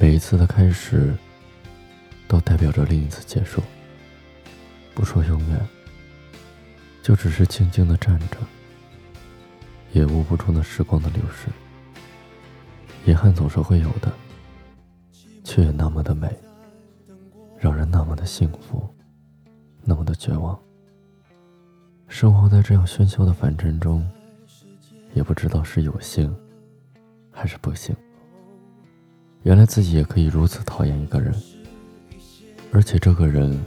每一次的开始，都代表着另一次结束。不说永远，就只是静静的站着，也捂不住那时光的流逝。遗憾总是会有的，却也那么的美，让人那么的幸福，那么的绝望。生活在这样喧嚣的凡尘中，也不知道是有幸还是不幸。原来自己也可以如此讨厌一个人，而且这个人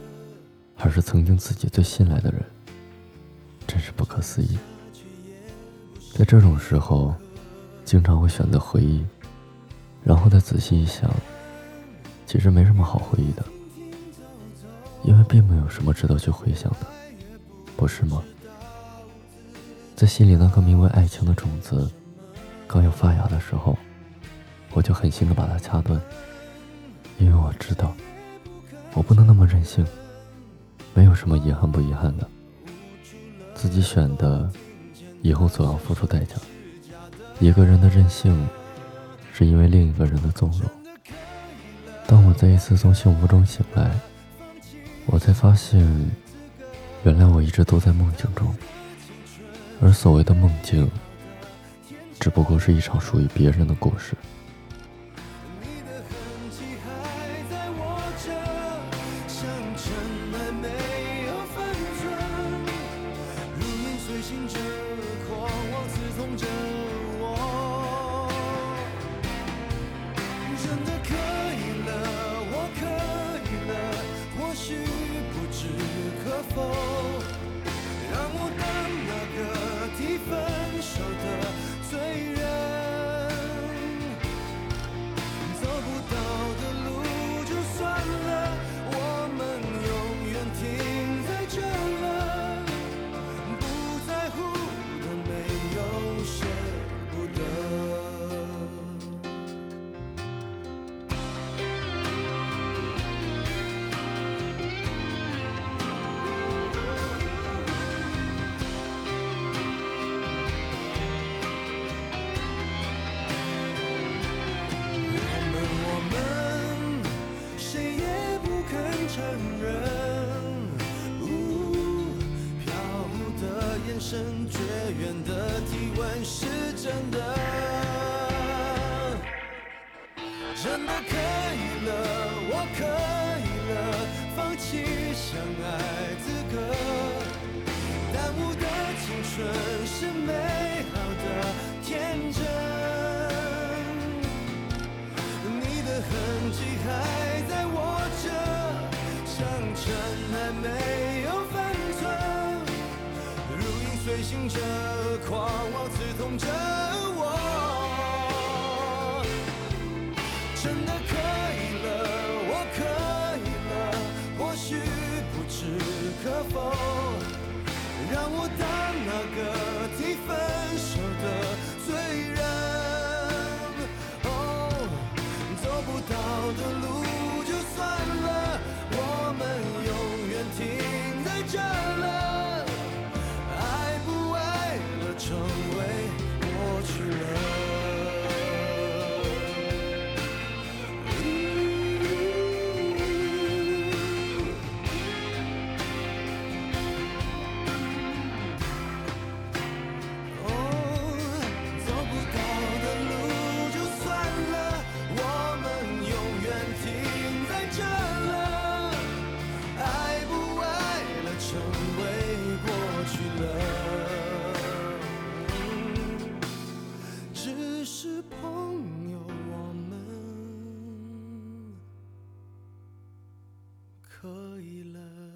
还是曾经自己最信赖的人，真是不可思议。在这种时候，经常会选择回忆。然后再仔细一想，其实没什么好回忆的，因为并没有什么值得去回想的，不是吗？在心里那颗名为爱情的种子刚要发芽的时候，我就狠心的把它掐断，因为我知道，我不能那么任性，没有什么遗憾不遗憾的，自己选的，以后总要付出代价，一个人的任性。是因为另一个人的纵容。当我再一次从幸福中醒来，我才发现，原来我一直都在梦境中，而所谓的梦境，只不过是一场属于别人的故事。承认，呜，飘忽的眼神，绝缘的体温，是真的，真的可。没有分寸。如影随形着，狂妄刺痛着我，真的可以了，我可以了，或许不置可否，让我当那个可以了。